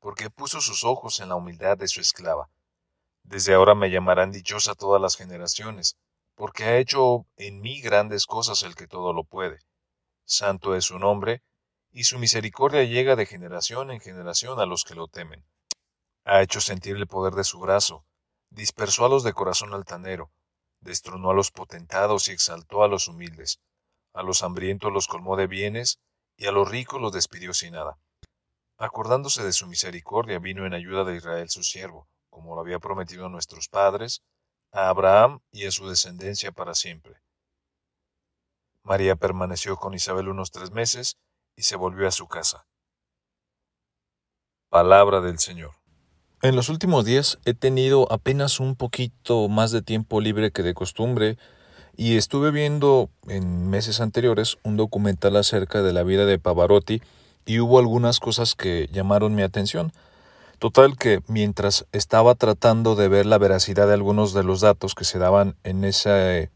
porque puso sus ojos en la humildad de su esclava. Desde ahora me llamarán dichosa todas las generaciones, porque ha hecho en mí grandes cosas el que todo lo puede. Santo es su nombre, y su misericordia llega de generación en generación a los que lo temen. Ha hecho sentir el poder de su brazo, dispersó a los de corazón altanero, destronó a los potentados y exaltó a los humildes, a los hambrientos los colmó de bienes, y a los ricos los despidió sin nada. Acordándose de su misericordia, vino en ayuda de Israel su siervo, como lo había prometido a nuestros padres, a Abraham y a su descendencia para siempre. María permaneció con Isabel unos tres meses y se volvió a su casa. Palabra del Señor. En los últimos días he tenido apenas un poquito más de tiempo libre que de costumbre y estuve viendo en meses anteriores un documental acerca de la vida de Pavarotti y hubo algunas cosas que llamaron mi atención. Total que mientras estaba tratando de ver la veracidad de algunos de los datos que se daban en ese,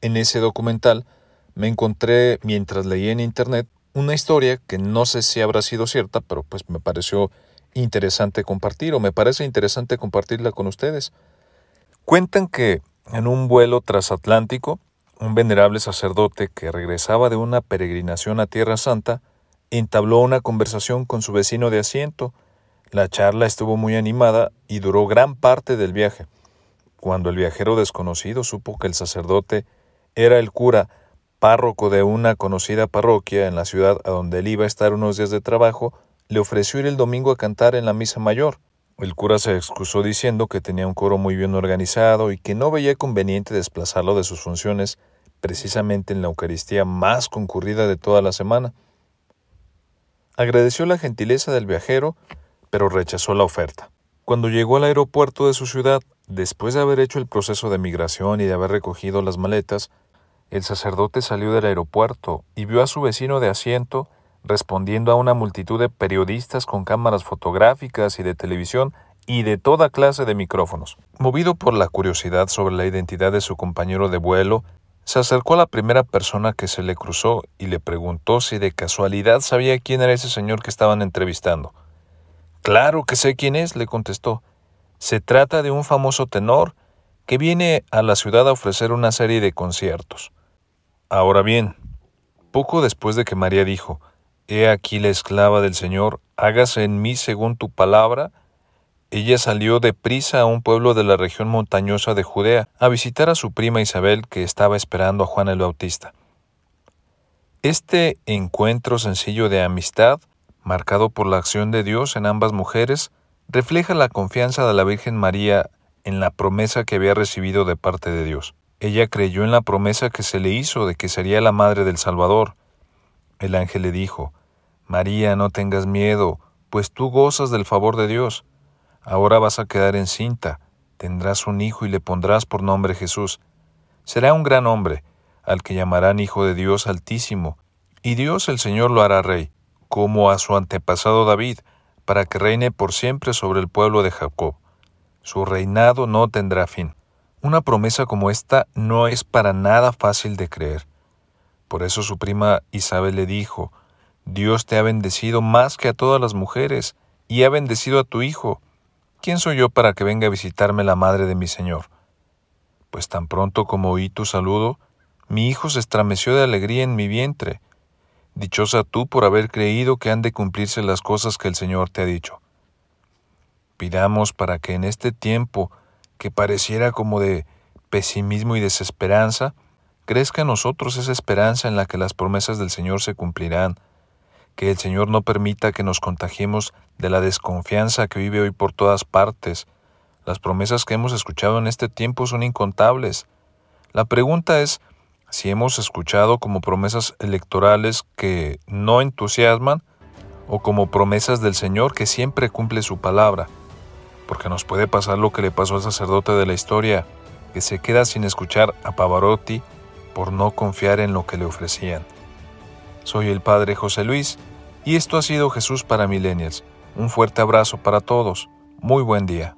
en ese documental, me encontré mientras leía en internet una historia que no sé si habrá sido cierta, pero pues me pareció interesante compartir o me parece interesante compartirla con ustedes. Cuentan que en un vuelo transatlántico, un venerable sacerdote que regresaba de una peregrinación a Tierra Santa entabló una conversación con su vecino de asiento. La charla estuvo muy animada y duró gran parte del viaje. Cuando el viajero desconocido supo que el sacerdote era el cura párroco de una conocida parroquia en la ciudad a donde él iba a estar unos días de trabajo, le ofreció ir el domingo a cantar en la misa mayor. El cura se excusó diciendo que tenía un coro muy bien organizado y que no veía conveniente desplazarlo de sus funciones precisamente en la Eucaristía más concurrida de toda la semana. Agradeció la gentileza del viajero, pero rechazó la oferta. Cuando llegó al aeropuerto de su ciudad, después de haber hecho el proceso de migración y de haber recogido las maletas, el sacerdote salió del aeropuerto y vio a su vecino de asiento respondiendo a una multitud de periodistas con cámaras fotográficas y de televisión y de toda clase de micrófonos. Movido por la curiosidad sobre la identidad de su compañero de vuelo, se acercó a la primera persona que se le cruzó y le preguntó si de casualidad sabía quién era ese señor que estaban entrevistando. Claro que sé quién es, le contestó. Se trata de un famoso tenor que viene a la ciudad a ofrecer una serie de conciertos. Ahora bien, poco después de que María dijo, He aquí la esclava del Señor, hágase en mí según tu palabra. Ella salió de prisa a un pueblo de la región montañosa de Judea a visitar a su prima Isabel que estaba esperando a Juan el Bautista. Este encuentro sencillo de amistad, marcado por la acción de Dios en ambas mujeres, refleja la confianza de la Virgen María en la promesa que había recibido de parte de Dios. Ella creyó en la promesa que se le hizo de que sería la madre del Salvador. El ángel le dijo, María, no tengas miedo, pues tú gozas del favor de Dios. Ahora vas a quedar encinta, tendrás un hijo y le pondrás por nombre Jesús. Será un gran hombre, al que llamarán Hijo de Dios Altísimo, y Dios el Señor lo hará rey, como a su antepasado David, para que reine por siempre sobre el pueblo de Jacob. Su reinado no tendrá fin. Una promesa como esta no es para nada fácil de creer. Por eso su prima Isabel le dijo, Dios te ha bendecido más que a todas las mujeres, y ha bendecido a tu hijo. ¿Quién soy yo para que venga a visitarme la madre de mi Señor? Pues tan pronto como oí tu saludo, mi hijo se estremeció de alegría en mi vientre. Dichosa tú por haber creído que han de cumplirse las cosas que el Señor te ha dicho. Pidamos para que en este tiempo que pareciera como de pesimismo y desesperanza, crezca en nosotros esa esperanza en la que las promesas del Señor se cumplirán, que el Señor no permita que nos contagiemos de la desconfianza que vive hoy por todas partes. Las promesas que hemos escuchado en este tiempo son incontables. La pregunta es si hemos escuchado como promesas electorales que no entusiasman o como promesas del Señor que siempre cumple su palabra porque nos puede pasar lo que le pasó al sacerdote de la historia, que se queda sin escuchar a Pavarotti por no confiar en lo que le ofrecían. Soy el Padre José Luis y esto ha sido Jesús para Millennials. Un fuerte abrazo para todos. Muy buen día.